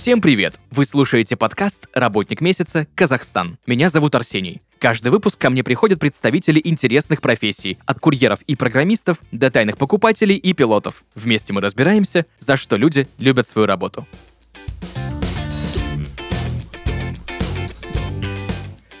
Всем привет! Вы слушаете подкаст «Работник месяца. Казахстан». Меня зовут Арсений. Каждый выпуск ко мне приходят представители интересных профессий, от курьеров и программистов до тайных покупателей и пилотов. Вместе мы разбираемся, за что люди любят свою работу.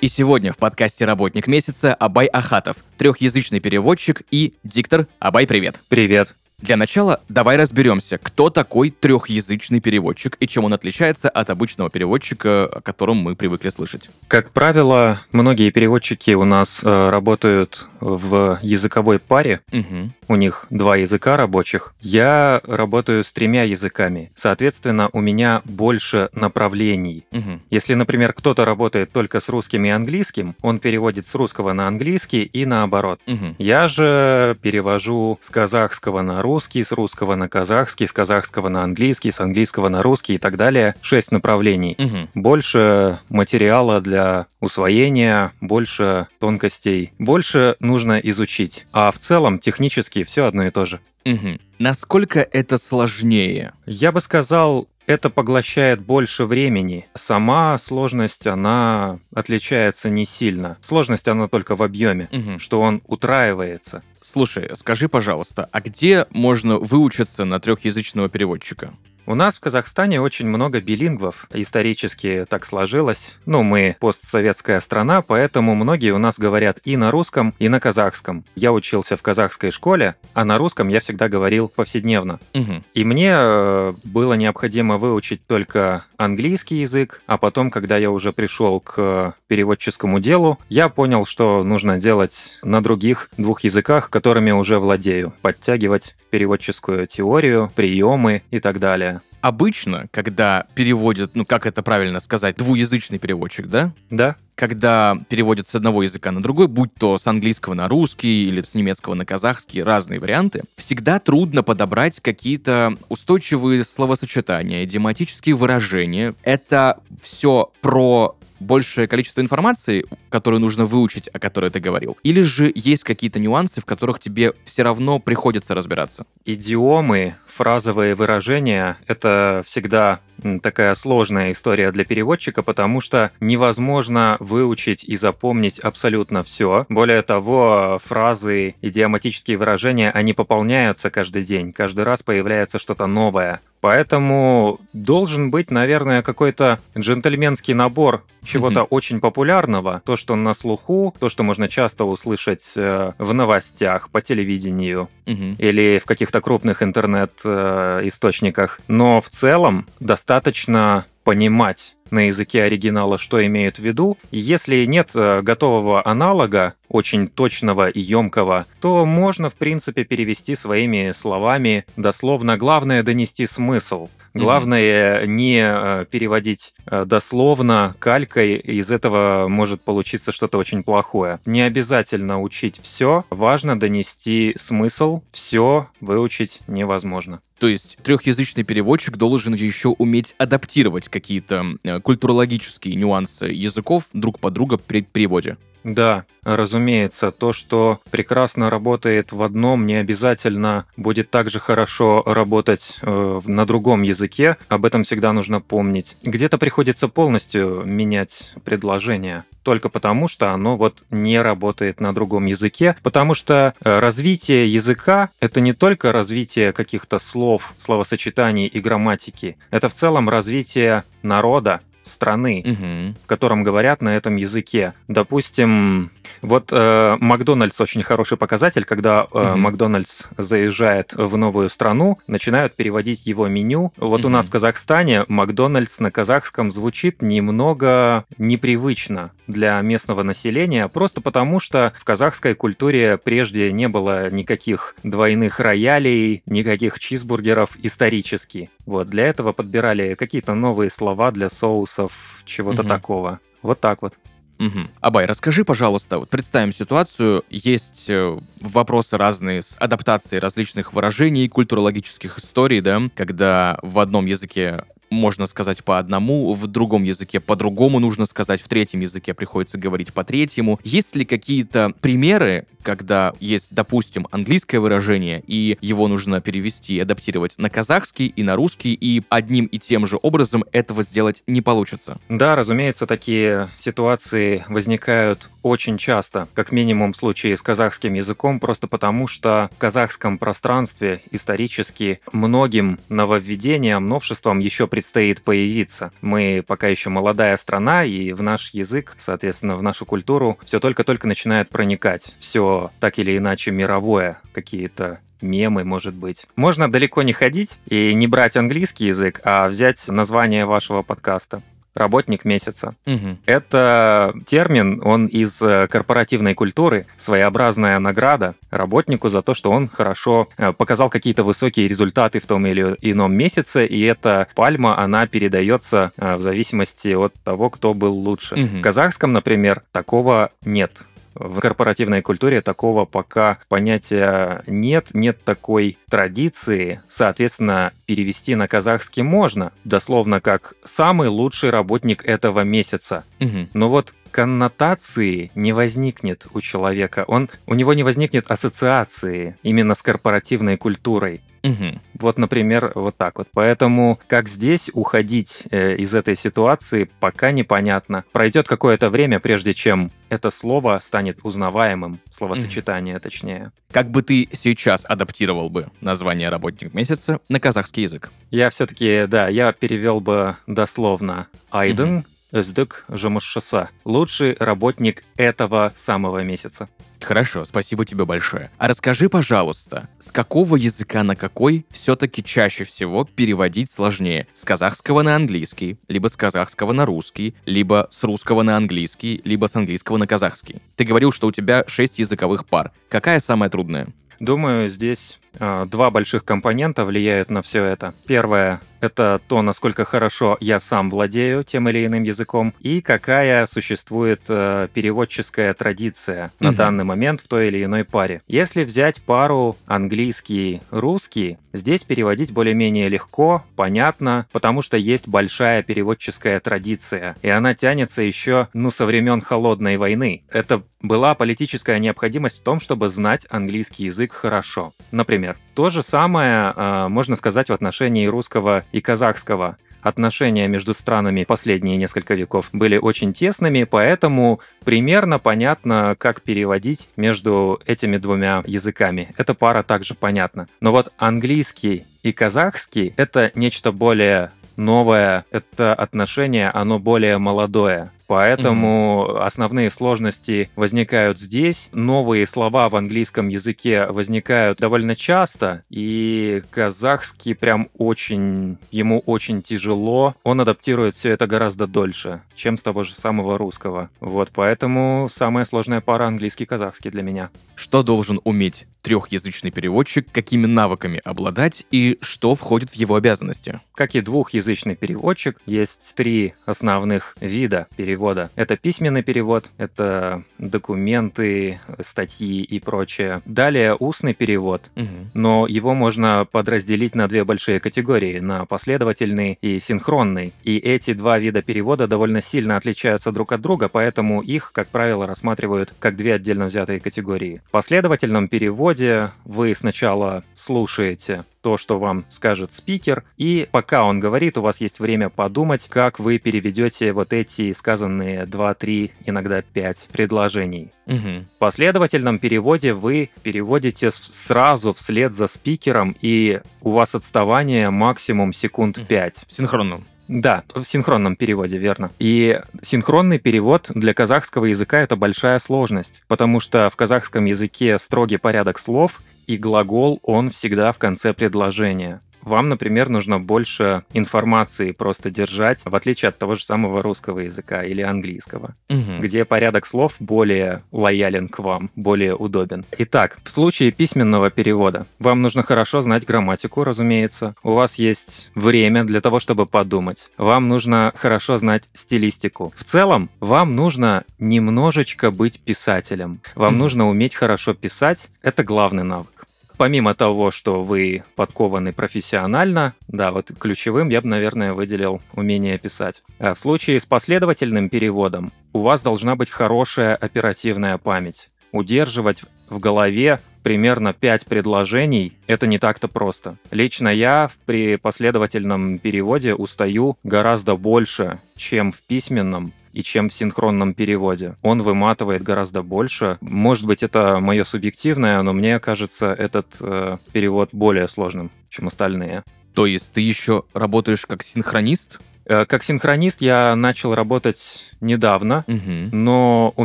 И сегодня в подкасте «Работник месяца» Абай Ахатов, трехязычный переводчик и диктор. Абай, привет. Привет. Для начала давай разберемся, кто такой трехязычный переводчик и чем он отличается от обычного переводчика, о котором мы привыкли слышать. Как правило, многие переводчики у нас э, работают в языковой паре. Угу. У них два языка рабочих. Я работаю с тремя языками. Соответственно, у меня больше направлений. Угу. Если, например, кто-то работает только с русским и английским, он переводит с русского на английский и наоборот. Угу. Я же перевожу с казахского на русский, с русского на казахский, с казахского на английский, с английского на русский и так далее. Шесть направлений. Угу. Больше материала для усвоения, больше тонкостей, больше нужно изучить. А в целом технически все одно и то же. Угу. Насколько это сложнее? Я бы сказал, это поглощает больше времени. Сама сложность, она отличается не сильно. Сложность, она только в объеме, Угу. что он утраивается. Слушай, скажи, пожалуйста, а где можно выучиться на трехязычного переводчика? У нас в Казахстане очень много билингвов. Исторически так сложилось. Ну, мы постсоветская страна, поэтому многие у нас говорят и на русском, и на казахском. Я учился в казахской школе, а на русском я всегда говорил повседневно. Угу. И мне э, было необходимо выучить только английский язык, а потом, когда я уже пришел к переводческому делу, я понял, что нужно делать на других двух языках, которыми уже владею. Подтягивать переводческую теорию, приемы и так далее. Обычно, когда переводят, ну как это правильно сказать, двуязычный переводчик, да? Да? Когда переводят с одного языка на другой, будь то с английского на русский или с немецкого на казахский, разные варианты, всегда трудно подобрать какие-то устойчивые словосочетания, идиоматические выражения. Это все про большее количество информации, которую нужно выучить, о которой ты говорил? Или же есть какие-то нюансы, в которых тебе все равно приходится разбираться? Идиомы, фразовые выражения — это всегда такая сложная история для переводчика, потому что невозможно выучить и запомнить абсолютно все. Более того, фразы, идиоматические выражения, они пополняются каждый день. Каждый раз появляется что-то новое. Поэтому должен быть, наверное, какой-то джентльменский набор чего-то Мгм. очень популярного, то, что на слуху, то, что можно часто услышать э, в новостях, по телевидению Мгм. или в каких-то крупных интернет-источниках. Но в целом достаточно понимать на языке оригинала, что имеют в виду. Если нет э, готового аналога, очень точного и емкого, то можно, в принципе, перевести своими словами дословно. Главное — донести смысл. Главное не э, переводить э, дословно калькой, из этого может получиться что-то очень плохое. Не обязательно учить все, важно донести смысл, все выучить невозможно. То есть трехязычный переводчик должен еще уметь адаптировать какие-то э, культурологические нюансы языков друг под друга при переводе. Да, разумеется, то, что прекрасно работает в одном, не обязательно будет также хорошо работать э, на другом языке. Об этом всегда нужно помнить. Где-то приходится полностью менять предложение. Только потому, что оно вот не работает на другом языке. Потому что э, развитие языка — это не только развитие каких-то слов, словосочетаний и грамматики. Это в целом развитие народа, страны Мгм. в котором говорят на этом языке. Допустим, вот э, Макдональдс очень хороший показатель, когда э, Мгм. Макдональдс заезжает в новую страну, начинают переводить его меню. Вот у Мгм. нас в Казахстане Макдональдс на казахском звучит немного непривычно для местного населения, просто потому что в казахской культуре прежде не было никаких двойных роялей, никаких чизбургеров исторически. Вот для этого подбирали какие-то новые слова для соусов, чего-то Мгм. такого. Вот так вот. Мгм. Абай, расскажи, пожалуйста, вот представим ситуацию, есть э, вопросы разные с адаптацией различных выражений, культурологических историй, да, когда в одном языке можно сказать по одному, в другом языке по-другому нужно сказать, в третьем языке приходится говорить по-третьему. Есть ли какие-то примеры, когда есть, допустим, английское выражение, и его нужно перевести адаптировать на казахский и на русский, и одним и тем же образом этого сделать не получится? Да, разумеется, такие ситуации возникают очень часто, как минимум в случае с казахским языком, просто потому что в казахском пространстве исторически многим нововведениям, новшествам еще предстоит появиться. Мы пока еще молодая страна, и в наш язык, соответственно, в нашу культуру все только-только начинает проникать. Все так или иначе мировое, какие-то мемы, может быть. Можно далеко не ходить и не брать английский язык, а взять название вашего подкаста работник месяца. Угу. Это термин, он из э, корпоративной культуры, своеобразная награда работнику за то, что он хорошо э, показал какие-то высокие результаты в том или ином месяце, и эта пальма, она передается э, в зависимости от того, кто был лучше. Угу. В казахском, например, такого нет. В корпоративной культуре такого пока понятия нет, нет такой традиции. Соответственно, перевести на казахский можно, дословно как «самый лучший работник этого месяца». Угу. Но вот коннотации не возникнет у человека, он, у него не возникнет ассоциации именно с корпоративной культурой. Угу. Вот, например, вот так вот. Поэтому как здесь уходить э, из этой ситуации, пока непонятно. Пройдет какое-то время, прежде чем это слово станет узнаваемым, словосочетание mm. точнее. Как бы ты сейчас адаптировал бы название «Работник месяца» на казахский язык? Я все-таки, да, я перевел бы дословно «Айден», mm-hmm Эздык Жамашшаса. Лучший работник этого самого месяца. Хорошо, спасибо тебе большое. А расскажи, пожалуйста, с какого языка на какой все-таки чаще всего переводить сложнее? С казахского на английский, либо с казахского на русский, либо с русского на английский, либо с английского на казахский? Ты говорил, что у тебя шесть языковых пар. Какая самая трудная? Думаю, здесь э, два больших компонента влияют на все это. Первое это то, насколько хорошо я сам владею тем или иным языком, и какая существует э, переводческая традиция угу. на данный момент в той или иной паре. Если взять пару английский-русский, здесь переводить более-менее легко, понятно, потому что есть большая переводческая традиция, и она тянется еще, ну, со времен Холодной войны. Это была политическая необходимость в том, чтобы знать английский язык хорошо. Например, то же самое э, можно сказать в отношении русского и казахского. Отношения между странами последние несколько веков были очень тесными, поэтому примерно понятно, как переводить между этими двумя языками. Эта пара также понятна. Но вот английский и казахский — это нечто более новое, это отношение, оно более молодое. Поэтому mm-hmm. основные сложности возникают здесь. Новые слова в английском языке возникают довольно часто, и казахский прям очень, ему очень тяжело. Он адаптирует все это гораздо дольше, чем с того же самого русского. Вот, поэтому самая сложная пара английский-казахский для меня. Что должен уметь трехязычный переводчик, какими навыками обладать и что входит в его обязанности? Как и двухязычный переводчик, есть три основных вида перевода. Это письменный перевод, это документы, статьи и прочее. Далее устный перевод, угу. но его можно подразделить на две большие категории, на последовательный и синхронный. И эти два вида перевода довольно сильно отличаются друг от друга, поэтому их, как правило, рассматривают как две отдельно взятые категории. В последовательном переводе вы сначала слушаете то, что вам скажет спикер, и пока он говорит, у вас есть время подумать, как вы переведете вот эти сказанные 2, 3, иногда 5 предложений. Угу. В последовательном переводе вы переводите сразу вслед за спикером, и у вас отставание максимум секунд 5. В синхронном. Да, в синхронном переводе, верно. И синхронный перевод для казахского языка — это большая сложность, потому что в казахском языке строгий порядок слов, и глагол, он всегда в конце предложения вам, например, нужно больше информации просто держать, в отличие от того же самого русского языка или английского, угу. где порядок слов более лоялен к вам, более удобен. Итак, в случае письменного перевода вам нужно хорошо знать грамматику, разумеется. У вас есть время для того, чтобы подумать. Вам нужно хорошо знать стилистику. В целом, вам нужно немножечко быть писателем. Вам угу. нужно уметь хорошо писать. Это главный навык. Помимо того, что вы подкованы профессионально, да, вот ключевым я бы, наверное, выделил умение писать. А в случае с последовательным переводом у вас должна быть хорошая оперативная память. Удерживать в голове примерно 5 предложений — это не так-то просто. Лично я при последовательном переводе устаю гораздо больше, чем в письменном, и чем в синхронном переводе. Он выматывает гораздо больше. Может быть, это мое субъективное, но мне кажется этот э, перевод более сложным, чем остальные. То есть ты еще работаешь как синхронист? Э, как синхронист я начал работать недавно, Угу. но у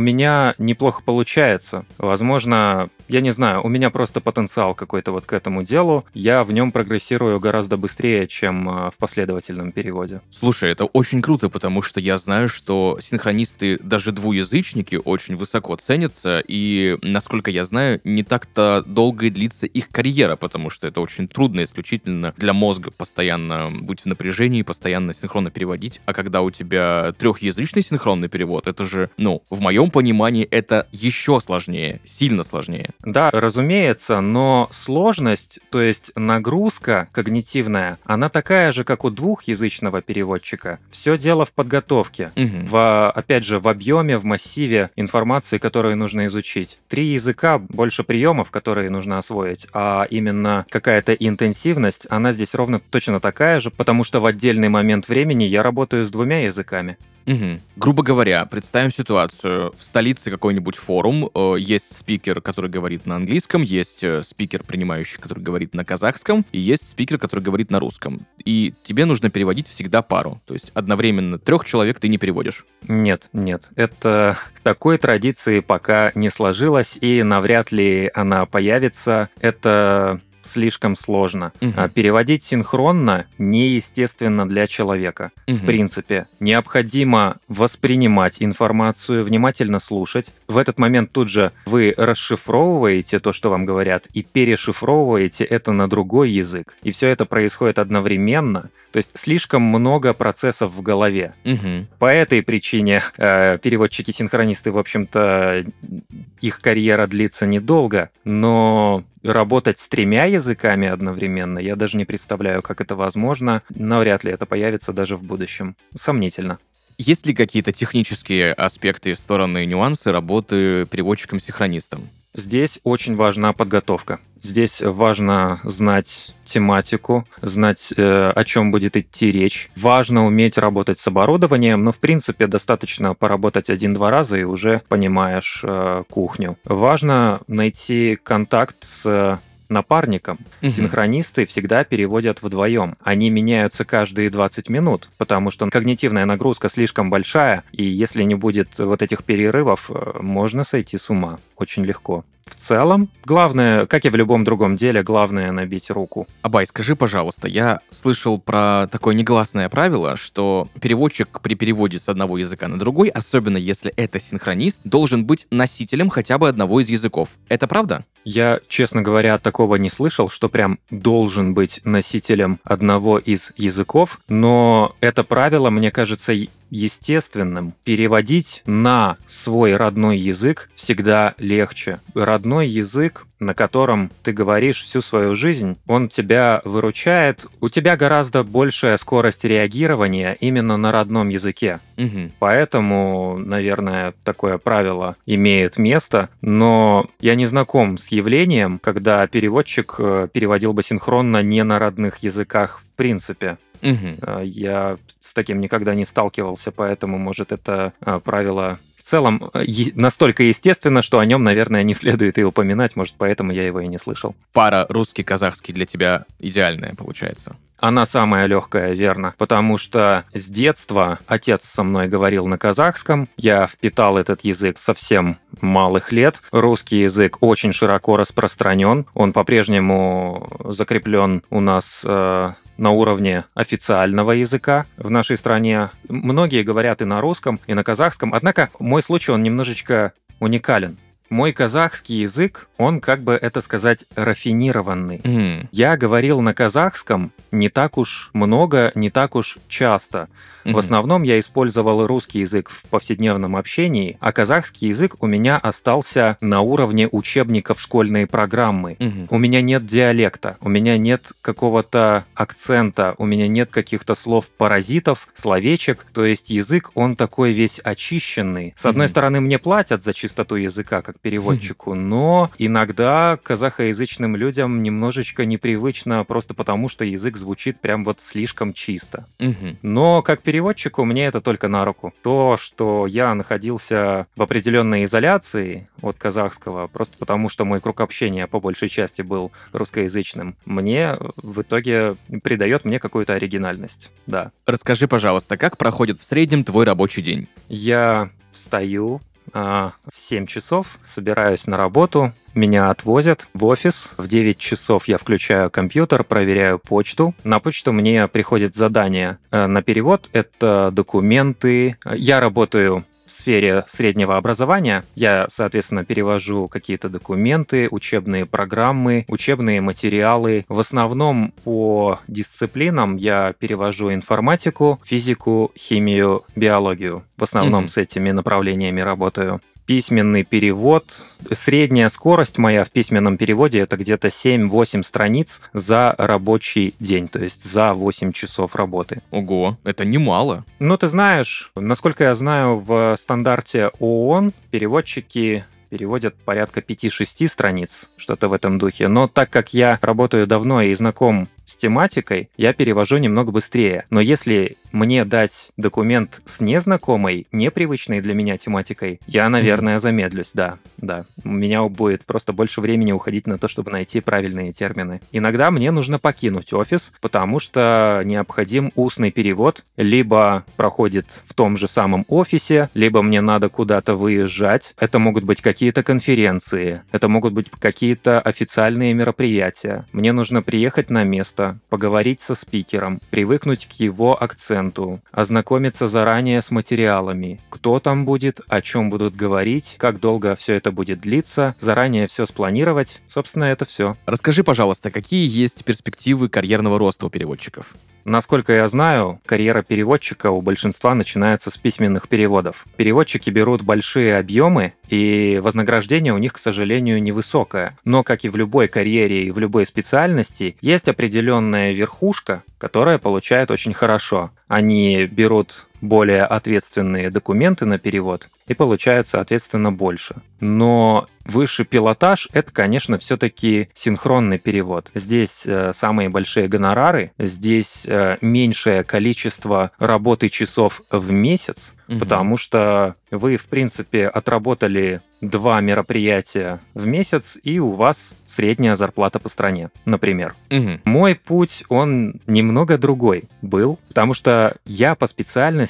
меня неплохо получается. Возможно, я не знаю, у меня просто потенциал какой-то вот к этому делу. Я в нем прогрессирую гораздо быстрее, чем э, в последовательном переводе. Слушай, это очень круто, потому что я знаю, что синхронисты, даже двуязычники, очень высоко ценятся, и, насколько я знаю, не так-то долго длится их карьера, потому что это очень трудно исключительно для мозга постоянно быть в напряжении, постоянно синхронно переводить, а когда у тебя трехязычный синхронный перевод, это же, ну, в моем понимании, это еще сложнее, сильно сложнее. Да, разумеется, но сложность, то есть нагрузка когнитивная, она такая же, как у двухязычного переводчика. Все дело в подготовке. Мгм. В, опять же, в объеме, в массиве информации, которую нужно изучить. Три языка, больше приемов, которые нужно освоить, а именно какая-то интенсивность, она здесь ровно точно такая же, потому что в отдельный момент времени я работаю с двумя языками. Мгм. Грубо говоря, представим ситуацию. В столице какой-нибудь форум, э, есть спикер, который говорит на английском, есть э, спикер, принимающий, который говорит на казахском, и есть спикер, который говорит на русском. И тебе нужно переводить всегда пару. То есть одновременно трех человек ты не переводишь. Нет, нет, это такой традиции пока не сложилось, и навряд ли она появится. Это слишком сложно. А Переводить синхронно неестественно для человека. В Мгм. принципе, необходимо воспринимать информацию, внимательно слушать. В этот момент тут же вы расшифровываете то, что вам говорят, и перешифровываете это на другой язык. И все это происходит одновременно. То есть слишком много процессов в голове. Мгм. По этой причине э, переводчики-синхронисты, в общем-то, их карьера длится недолго, но работать с тремя языками одновременно, я даже не представляю, как это возможно. Навряд ли это появится даже в будущем. Сомнительно. Есть ли какие-то технические аспекты, стороны, нюансы работы переводчиком-синхронистом? Здесь очень важна подготовка. Здесь важно знать тематику, знать, э, о чем будет идти речь. Важно уметь работать с оборудованием, но в принципе достаточно поработать один-два раза и уже понимаешь э, кухню. Важно найти контакт с напарником. Мгм. Синхронисты всегда переводят вдвоем. Они меняются каждые 20 минут, потому что когнитивная нагрузка слишком большая, и если не будет вот этих перерывов, э, можно сойти с ума очень легко. В целом, главное, как и в любом другом деле, главное набить руку. Абай, скажи, пожалуйста, я слышал про такое негласное правило, что переводчик при переводе с одного языка на другой, особенно если это синхронист, должен быть носителем хотя бы одного из языков. Это правда? Я, честно говоря, такого не слышал, что прям должен быть носителем одного из языков, но это правило, мне кажется, естественным. Переводить на свой родной язык всегда легче. Родной язык, на котором ты говоришь всю свою жизнь, он тебя выручает. У тебя гораздо большая скорость реагирования именно на родном языке. Мгм. Поэтому, наверное, такое правило имеет место, но я не знаком с явлением, когда переводчик э, переводил бы синхронно не на родных языках в принципе. Э, Я с таким никогда не сталкивался, поэтому, может, это э, правило в целом е- настолько естественно, что о нем, наверное, не следует и упоминать, может, поэтому я его и не слышал. Пара русский-казахский для тебя идеальная получается. Она самая легкая, верно. Потому что с детства отец со мной говорил на казахском. Я впитал этот язык совсем малых лет. Русский язык очень широко распространен. Он по-прежнему закреплен у нас э, на уровне официального языка в нашей стране. Многие говорят и на русском, и на казахском. Однако мой случай, он немножечко уникален. Мой казахский язык, он, как бы это сказать, рафинированный. М, Я говорил на казахском не так уж много, не так уж часто. В мгм. основном я использовал русский язык в повседневном общении, а казахский язык у меня остался на уровне учебников школьной программы. Мгм. У меня нет диалекта, у меня нет какого-то акцента, у меня нет каких-то слов-паразитов, словечек. То есть язык, он такой весь очищенный. С одной Мгм. стороны, мне платят за чистоту языка, как переводчику, но иногда казахоязычным людям немножечко непривычно, просто потому что язык звучит прям вот слишком чисто. Но как переводчику мне это только на руку. То, что я находился в определенной изоляции от казахского, просто потому что мой круг общения по большей части был русскоязычным, мне в итоге придает мне какую-то оригинальность. Да. Расскажи, пожалуйста, как проходит в среднем твой рабочий день? Я встаю в 7 часов, собираюсь на работу, меня отвозят в офис. В 9 часов я включаю компьютер, проверяю почту. На почту мне приходит задание э, на перевод. Это документы. Я работаю в сфере среднего образования. Я, соответственно, перевожу какие-то документы, учебные программы, учебные материалы. В основном по дисциплинам я перевожу информатику, физику, химию, биологию. В основном Мгм. с этими направлениями работаю. Письменный перевод. Средняя скорость моя в письменном переводе это где-то 7-8 страниц за рабочий день, то есть за 8 часов работы. Ого, это немало. Ну, ты знаешь, насколько я знаю, в стандарте ООН переводчики переводят порядка 5-6 страниц, что-то в этом духе. Но так как я работаю давно и знаком с тематикой, я перевожу немного быстрее. Но если мне дать документ с незнакомой, непривычной для меня тематикой, я, наверное, замедлюсь, да, да. У меня будет просто больше времени уходить на то, чтобы найти правильные термины. Иногда мне нужно покинуть офис, потому что необходим устный перевод, либо проходит в том же самом офисе, либо мне надо куда-то выезжать. Это могут быть какие-то конференции, это могут быть какие-то официальные мероприятия. Мне нужно приехать на место, поговорить со спикером, привыкнуть к его акценту, ознакомиться заранее с материалами, кто там будет, о чем будут говорить, как долго все это будет длиться, заранее все спланировать. Собственно, это все. Расскажи, пожалуйста, какие есть перспективы карьерного роста у переводчиков? Насколько я знаю, карьера переводчика у большинства начинается с письменных переводов. Переводчики берут большие объемы, и вознаграждение у них, к сожалению, невысокое. Но, как и в любой карьере и в любой специальности, есть определенная верхушка, которая получает очень хорошо. Они берут более ответственные документы на перевод и получают, соответственно, больше. Но высший пилотаж — это, конечно, все-таки синхронный перевод. Здесь э, самые большие гонорары, здесь э, меньшее количество работы часов в месяц, Мгм. потому что вы, в принципе, отработали два мероприятия в месяц, и у вас средняя зарплата по стране, например. Мгм. Мой путь, он немного другой был, потому что я по специальности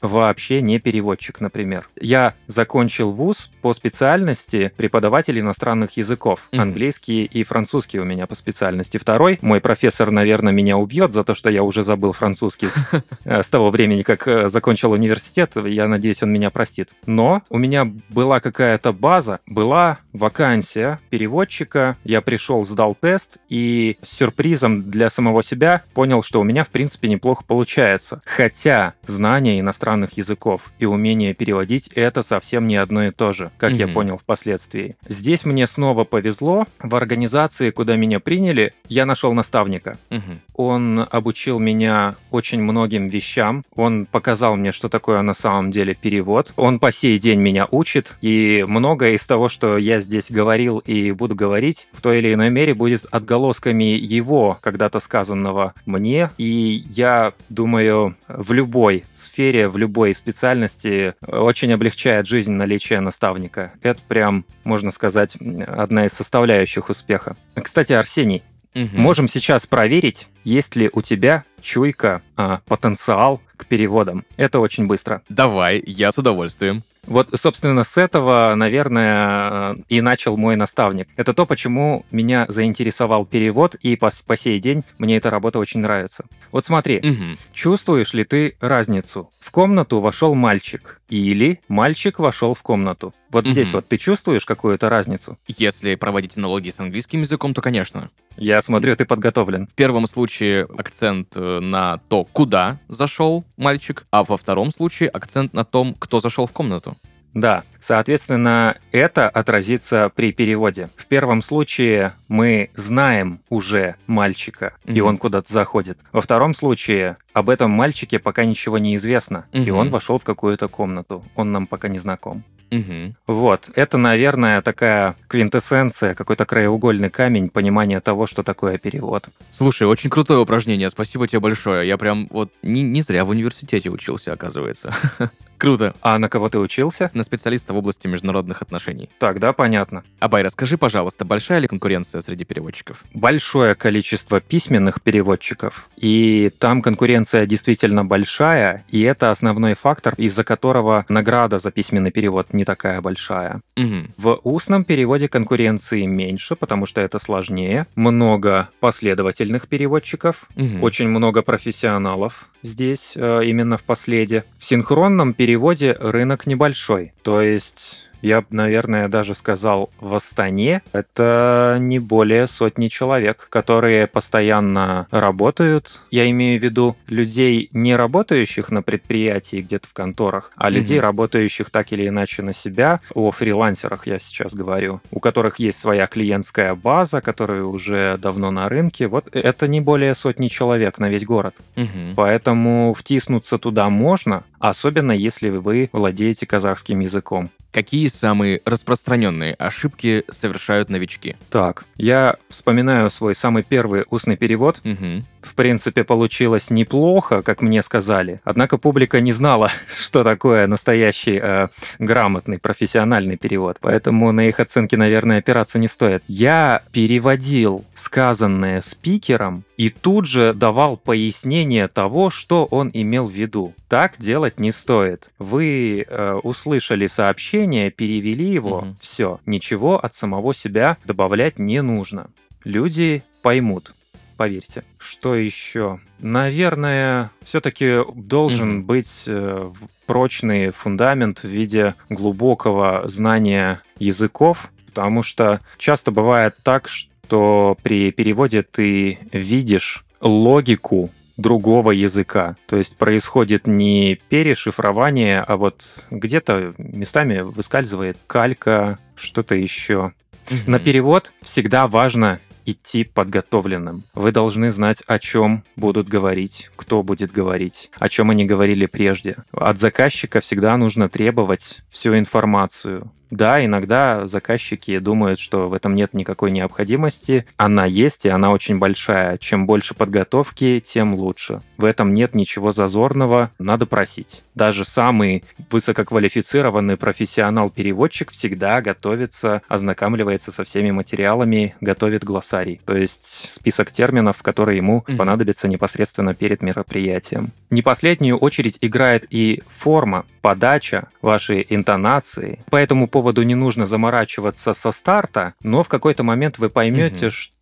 вообще не переводчик, например. Я закончил вуз по специальности преподаватель иностранных языков. Мгм. Английский и французский у меня по специальности. Второй, мой профессор, наверное, меня убьет за то, что я уже забыл французский э, с того времени, как э, закончил университет. Я надеюсь, он меня простит. Но у меня была какая-то база, была вакансия переводчика. Я пришел, сдал тест и с сюрпризом для самого себя понял, что у меня, в принципе, неплохо получается. Хотя знание иностранных языков и умение переводить — это совсем не одно и то же, как я Мгм. понял впоследствии. Здесь мне снова повезло. В организации, куда меня приняли, я нашел наставника. Мгм. Он обучил меня очень многим вещам. Он показал мне, что такое на самом деле перевод. Он по сей день меня учит. И многое из того, что я здесь говорил и буду говорить, в той или иной мере будет отголосками его когда-то сказанного мне. И я думаю, в любой сфере, в любой специальности очень облегчает жизнь наличие наставника. Это прям, можно сказать, одна из составляющих успеха. Кстати, Арсений, Мгм. Можем сейчас проверить, есть ли у тебя чуйка, а, потенциал к переводам. Это очень быстро. Давай, я с удовольствием. Вот, собственно, с этого, наверное, и начал мой наставник. Это то, почему меня заинтересовал перевод, и по, по сей день мне эта работа очень нравится. Вот смотри, Мгм. чувствуешь ли ты разницу? В комнату вошел мальчик. Или мальчик вошел в комнату. Вот Мгм. здесь вот ты чувствуешь какую-то разницу? Если проводить аналогии с английским языком, то, конечно. Я смотрю, ты подготовлен. В первом случае акцент э, на то, куда зашел мальчик, а во втором случае акцент на том, кто зашел в комнату. Да, соответственно, это отразится при переводе. В первом случае мы знаем уже мальчика, и Мгм. он куда-то заходит. Во втором случае об этом мальчике пока ничего не известно, и Мгм. он вошел в какую-то комнату. Он нам пока не знаком. Мгм. Вот, это, наверное, такая квинтэссенция, какой-то краеугольный камень понимания того, что такое перевод. Слушай, очень крутое упражнение, спасибо тебе большое. Я прям вот не, не зря в университете учился, оказывается. Круто. А на кого ты учился? На специалиста в области международных отношений. Так, да, понятно. Абай, расскажи, пожалуйста, большая ли конкуренция среди переводчиков? большое количество письменных переводчиков, и там конкуренция действительно большая, и это основной фактор, из-за которого награда за письменный перевод не такая большая. Мгм. В устном переводе конкуренции меньше, потому что это сложнее. Много последовательных переводчиков, Мгм. очень много профессионалов здесь, э, именно в последе. В синхронном переводе рынок небольшой. То есть я, б, наверное, даже сказал, в Астане это не более сотни человек, которые постоянно работают. Я имею в виду людей, не работающих на предприятии где-то в конторах, а людей, Мгм. работающих так или иначе на себя, о фрилансерах я сейчас говорю, у которых есть своя клиентская база, которые уже давно на рынке. Вот это не более сотни человек на весь город. Мгм. Поэтому втиснуться туда можно, особенно если вы владеете казахским языком. Какие самые распространенные ошибки совершают новички? Так, я вспоминаю свой самый первый устный перевод. Мгм. В принципе, получилось неплохо, как мне сказали. Однако публика не знала, что такое настоящий э, грамотный профессиональный перевод. Поэтому на их оценки, наверное, опираться не стоит. Я переводил сказанное спикером и тут же давал пояснение того, что он имел в виду. Так делать не стоит. Вы э, услышали сообщение, перевели его, Мгм. все, ничего от самого себя добавлять не нужно. Люди поймут поверьте. Что еще? Наверное, все-таки должен Мгм. быть э, прочный фундамент в виде глубокого знания языков, потому что часто бывает так, что при переводе ты видишь логику другого языка. То есть происходит не перешифрование, а вот где-то местами выскальзывает калька, что-то еще. Мгм. На перевод всегда важно идти подготовленным. Вы должны знать, о чем будут говорить, кто будет говорить, о чем они говорили прежде. От заказчика всегда нужно требовать всю информацию. Да, иногда заказчики думают, что в этом нет никакой необходимости. Она есть, и она очень большая. Чем больше подготовки, тем лучше. В этом нет ничего зазорного, надо просить. Даже самый высококвалифицированный профессионал-переводчик всегда готовится, ознакомливается со всеми материалами, готовит глоссарий. То есть список терминов, которые ему Мгм. понадобятся непосредственно перед мероприятием. Не последнюю очередь играет и форма, подача, ваши интонации. По этому поводу не нужно заморачиваться со старта, но в какой-то момент вы поймете, Мгм. что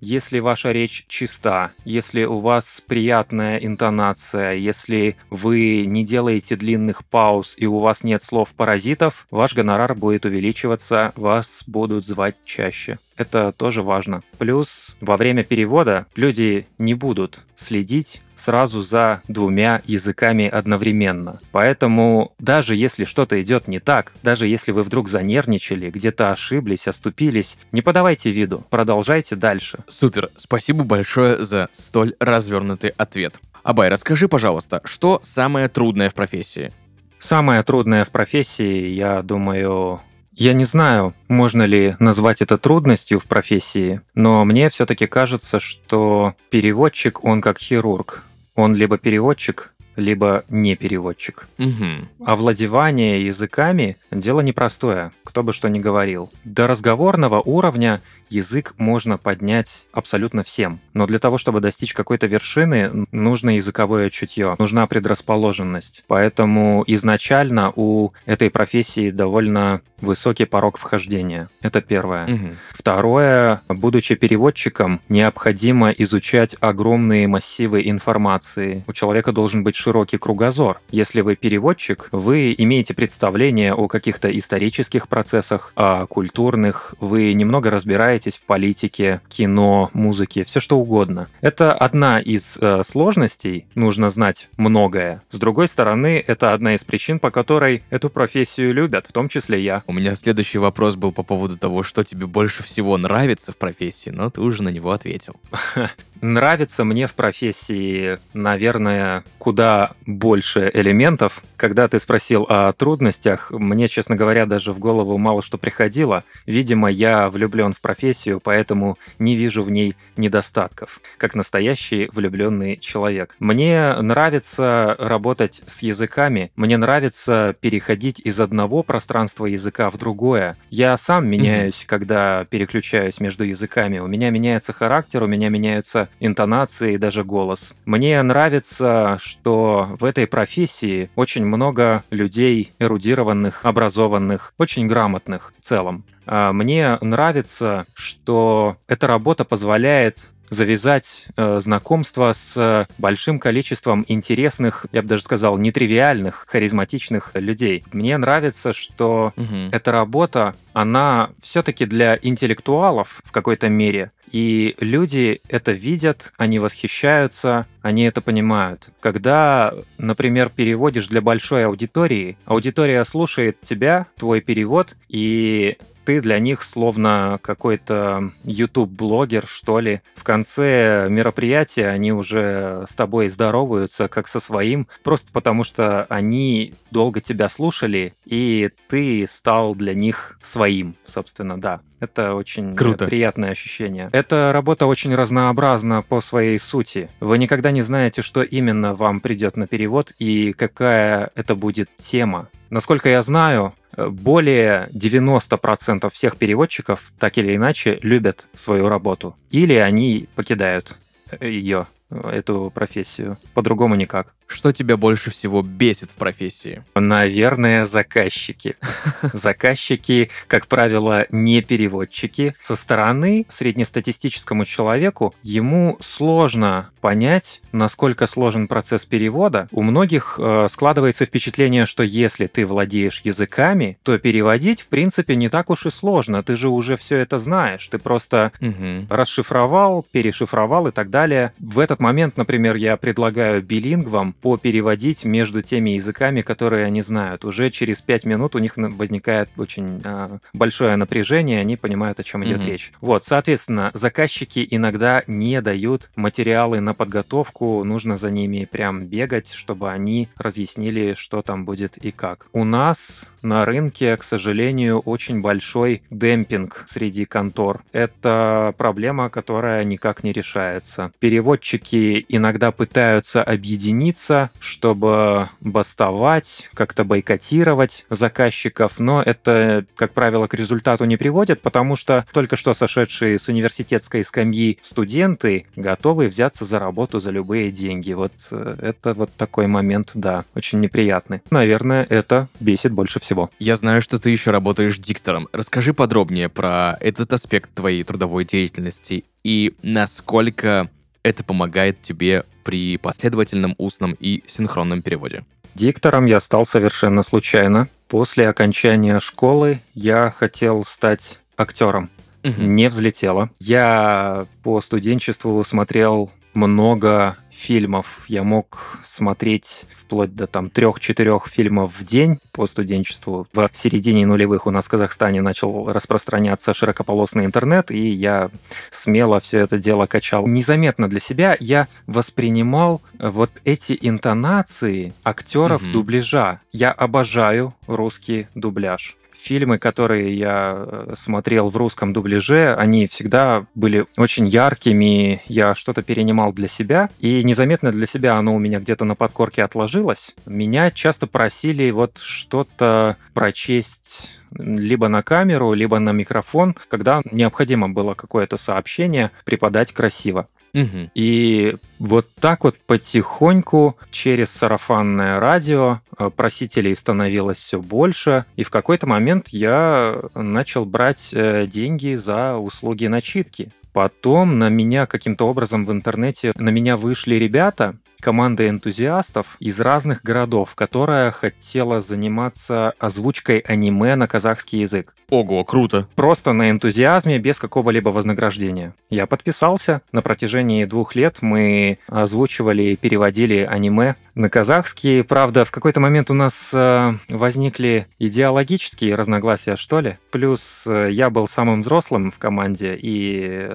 если ваша речь чиста, если у вас приятная интонация, если вы не делаете длинных пауз и у вас нет слов-паразитов, ваш гонорар будет увеличиваться, вас будут звать чаще. Это тоже важно. Плюс во время перевода люди не будут следить сразу за двумя языками одновременно. Поэтому даже если что-то идет не так, даже если вы вдруг занервничали, где-то ошиблись, оступились, не подавайте виду, продолжайте дальше. Супер, спасибо большое за столь развернутый ответ. Абай, расскажи, пожалуйста, что самое трудное в профессии? Самое трудное в профессии, я думаю, я не знаю, можно ли назвать это трудностью в профессии, но мне все-таки кажется, что переводчик, он как хирург. Он либо переводчик, либо не переводчик. Мгм. Овладевание языками – дело непростое, кто бы что ни говорил. До разговорного уровня язык можно поднять абсолютно всем. Но для того, чтобы достичь какой-то вершины, нужно языковое чутье, нужна предрасположенность. Поэтому изначально у этой профессии довольно высокий порог вхождения. Это первое. Угу. Второе, будучи переводчиком, необходимо изучать огромные массивы информации. У человека должен быть широкий кругозор. Если вы переводчик, вы имеете представление о каких-то исторических процессах, о культурных, вы немного разбираетесь в политике, кино, музыке, все что угодно. Это одна из э, сложностей, нужно знать многое. С другой стороны, это одна из причин, по которой эту профессию любят, в том числе я. У меня следующий вопрос был по поводу того, что тебе больше всего нравится в профессии, но ты уже на него ответил. Нравится мне в профессии, наверное, куда больше элементов. Когда ты спросил о трудностях, мне, честно говоря, даже в голову мало что приходило. Видимо, я влюблен в профессию, поэтому не вижу в ней недостатков, как настоящий влюбленный человек. Мне нравится работать с языками, мне нравится переходить из одного пространства языка в другое. Я сам меняюсь, mm-hmm. когда переключаюсь между языками. У меня меняется характер, у меня меняются интонации и даже голос. Мне нравится, что в этой профессии очень много людей эрудированных, образованных, очень грамотных в целом. А мне нравится, что эта работа позволяет завязать э, знакомство с большим количеством интересных, я бы даже сказал, нетривиальных, харизматичных людей. Мне нравится, что угу. эта работа, она все-таки для интеллектуалов в какой-то мере, и люди это видят, они восхищаются, они это понимают. Когда, например, переводишь для большой аудитории, аудитория слушает тебя, твой перевод, и ты для них словно какой-то YouTube-блогер, что ли. В конце мероприятия они уже с тобой здороваются, как со своим, просто потому что они долго тебя слушали, и ты стал для них своим, собственно, да. Это очень Круто. приятное ощущение. Эта работа очень разнообразна по своей сути. Вы никогда не знаете, что именно вам придет на перевод и какая это будет тема. Насколько я знаю, более 90% всех переводчиков так или иначе любят свою работу. Или они покидают ее, эту профессию. По-другому никак. Что тебя больше всего бесит в профессии? Наверное, заказчики. Заказчики, как правило, не переводчики. Со стороны среднестатистическому человеку ему сложно понять, насколько сложен процесс перевода. У многих э, складывается впечатление, что если ты владеешь языками, то переводить, в принципе, не так уж и сложно. Ты же уже все это знаешь. Ты просто угу. расшифровал, перешифровал и так далее. В этот момент, например, я предлагаю билингвам попереводить между теми языками, которые они знают. Уже через пять минут у них возникает очень э, большое напряжение, они понимают, о чем идет mm-hmm. речь. Вот, соответственно, заказчики иногда не дают материалы на подготовку, нужно за ними прям бегать, чтобы они разъяснили, что там будет и как. У нас на рынке, к сожалению, очень большой демпинг среди контор. Это проблема, которая никак не решается. Переводчики иногда пытаются объединиться добиться, чтобы бастовать, как-то бойкотировать заказчиков, но это, как правило, к результату не приводит, потому что только что сошедшие с университетской скамьи студенты готовы взяться за работу за любые деньги. Вот э, это вот такой момент, да, очень неприятный. Наверное, это бесит больше всего. Я знаю, что ты еще работаешь диктором. Расскажи подробнее про этот аспект твоей трудовой деятельности и насколько это помогает тебе при последовательном устном и синхронном переводе. Диктором я стал совершенно случайно. После окончания школы я хотел стать актером. Угу. Не взлетело. Я по студенчеству смотрел много фильмов. Я мог смотреть вплоть до там трех-четырех фильмов в день по студенчеству. В середине нулевых у нас в Казахстане начал распространяться широкополосный интернет, и я смело все это дело качал. Незаметно для себя я воспринимал вот эти интонации актеров угу. дубляжа. Я обожаю русский дубляж фильмы, которые я э, смотрел в русском дубляже, они всегда были очень яркими, я что-то перенимал для себя, и незаметно для себя оно у меня где-то на подкорке отложилось. Меня часто просили вот что-то прочесть либо на камеру, либо на микрофон, когда необходимо было какое-то сообщение преподать красиво. Мгм. И вот так вот потихоньку через сарафанное радио э, просителей становилось все больше, и в какой-то момент я начал брать э, деньги за услуги начитки. Потом на меня каким-то образом в интернете на меня вышли ребята, команда энтузиастов из разных городов, которая хотела заниматься озвучкой аниме на казахский язык. Ого, круто. Просто на энтузиазме, без какого-либо вознаграждения. Я подписался. На протяжении двух лет мы озвучивали и переводили аниме на казахский. Правда, в какой-то момент у нас э, возникли идеологические разногласия, что ли. Плюс э, я был самым взрослым в команде, и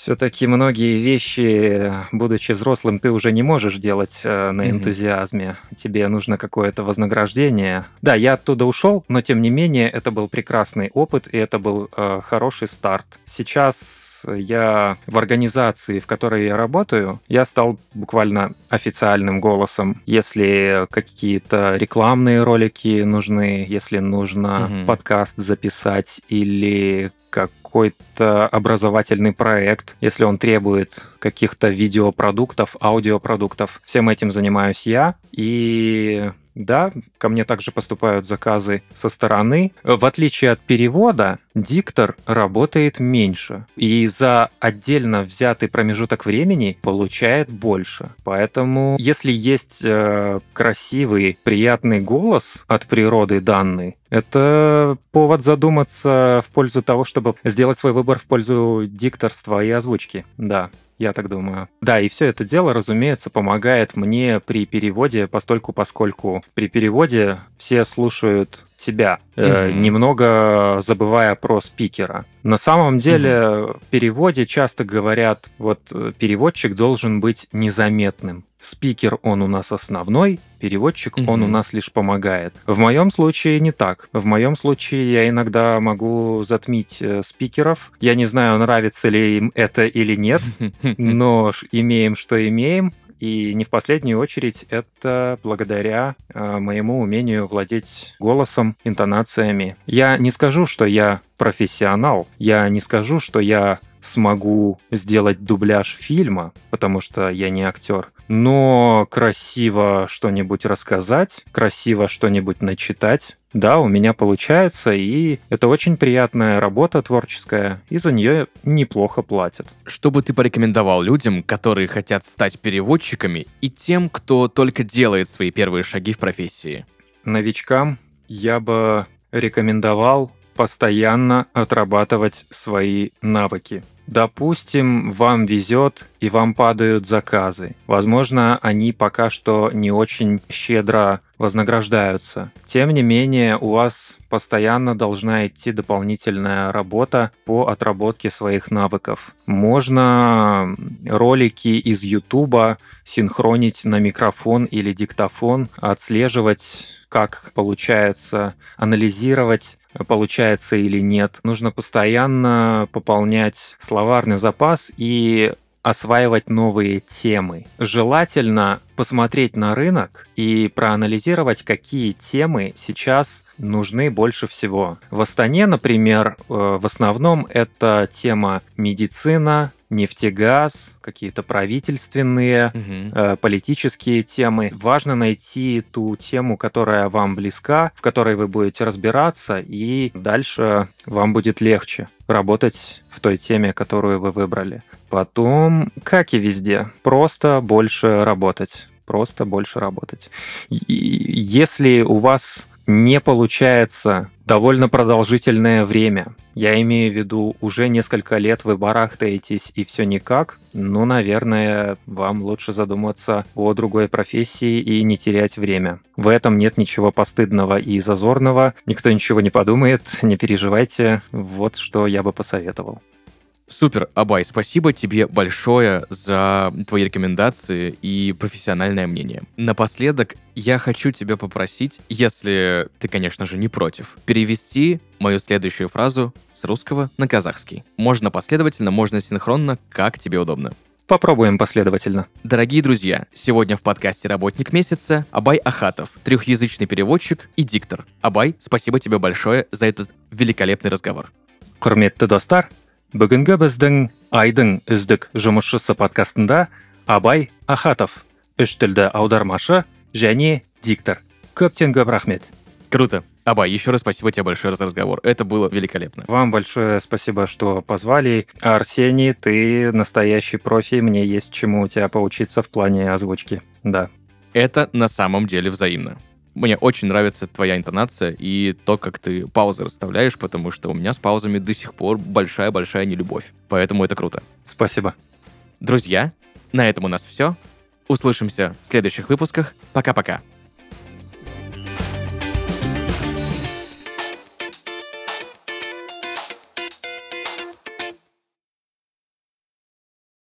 все-таки многие вещи, будучи взрослым, ты уже не можешь делать э, на энтузиазме. Тебе нужно какое-то вознаграждение. Да, я оттуда ушел, но тем не менее это был прекрасный опыт, и это был э, хороший старт. Сейчас я в организации, в которой я работаю, я стал буквально официальным голосом. Если какие-то рекламные ролики нужны, если нужно Мгм. подкаст записать или какой-то образовательный проект, если он требует каких-то видеопродуктов, аудиопродуктов. Всем этим занимаюсь я. И да, ко мне также поступают заказы со стороны. В отличие от перевода, диктор работает меньше. И за отдельно взятый промежуток времени получает больше. Поэтому, если есть э, красивый, приятный голос от природы данный, это повод задуматься в пользу того, чтобы сделать свой выбор в пользу дикторства и озвучки. Да, я так думаю. Да, и все это дело, разумеется, помогает мне при переводе, постольку поскольку при переводе все слушают тебя, э, Мгм. немного забывая про спикера. На самом деле в переводе часто говорят, вот э, переводчик должен быть незаметным. Спикер он у нас основной, переводчик он у нас лишь помогает. В моем случае не так. В моем случае я иногда могу затмить э, спикеров. Я не знаю, нравится ли им это или нет, но имеем, что имеем. И не в последнюю очередь это благодаря э, моему умению владеть голосом, интонациями. Я не скажу, что я профессионал. Я не скажу, что я смогу сделать дубляж фильма, потому что я не актер. Но красиво что-нибудь рассказать, красиво что-нибудь начитать, да, у меня получается, и это очень приятная работа творческая, и за нее неплохо платят. Что бы ты порекомендовал людям, которые хотят стать переводчиками, и тем, кто только делает свои первые шаги в профессии? Новичкам я бы рекомендовал постоянно отрабатывать свои навыки. Допустим, вам везет и вам падают заказы. Возможно, они пока что не очень щедро вознаграждаются. Тем не менее, у вас постоянно должна идти дополнительная работа по отработке своих навыков. Можно ролики из Ютуба синхронить на микрофон или диктофон, отслеживать как получается, анализировать, получается или нет. Нужно постоянно пополнять словарный запас и осваивать новые темы. Желательно посмотреть на рынок и проанализировать, какие темы сейчас нужны больше всего. В Астане, например, э, в основном это тема медицина, нефтегаз, какие-то правительственные, э, политические темы. Важно найти ту тему, которая вам близка, в которой вы будете разбираться, и дальше вам будет легче работать в той теме, которую вы выбрали. Потом, как и везде, просто больше работать. Просто больше работать. И Если у вас не получается довольно продолжительное время, я имею в виду уже несколько лет вы барахтаетесь и все никак, ну, наверное, вам лучше задуматься о другой профессии и не терять время. В этом нет ничего постыдного и зазорного, никто ничего не подумает, не переживайте, вот что я бы посоветовал. Супер, Абай, спасибо тебе большое за твои рекомендации и профессиональное мнение. Напоследок, я хочу тебя попросить, если ты, конечно же, не против, перевести мою следующую фразу с русского на казахский. Можно последовательно, можно синхронно, как тебе удобно. Попробуем последовательно. Дорогие друзья, сегодня в подкасте «Работник месяца» Абай Ахатов, трехязычный переводчик и диктор. Абай, спасибо тебе большое за этот великолепный разговор. Құрметті достар, бүгінгі біздің айдың үздік жұмысшысы подкастында Абай Ахатов, үш тілді аудармашы және диктор. Көптен көп рахмет. Круто. Абай, еще раз спасибо тебе большое за разговор. Это было великолепно. Вам большое спасибо, что позвали. Арсений, ты настоящий профи, мне есть чему у тебя поучиться в плане озвучки. Да. Это на самом деле взаимно. Мне очень нравится твоя интонация и то, как ты паузы расставляешь, потому что у меня с паузами до сих пор большая-большая нелюбовь. Поэтому это круто. Спасибо. Друзья, на этом у нас все. Услышимся в следующих выпусках. Пока-пока.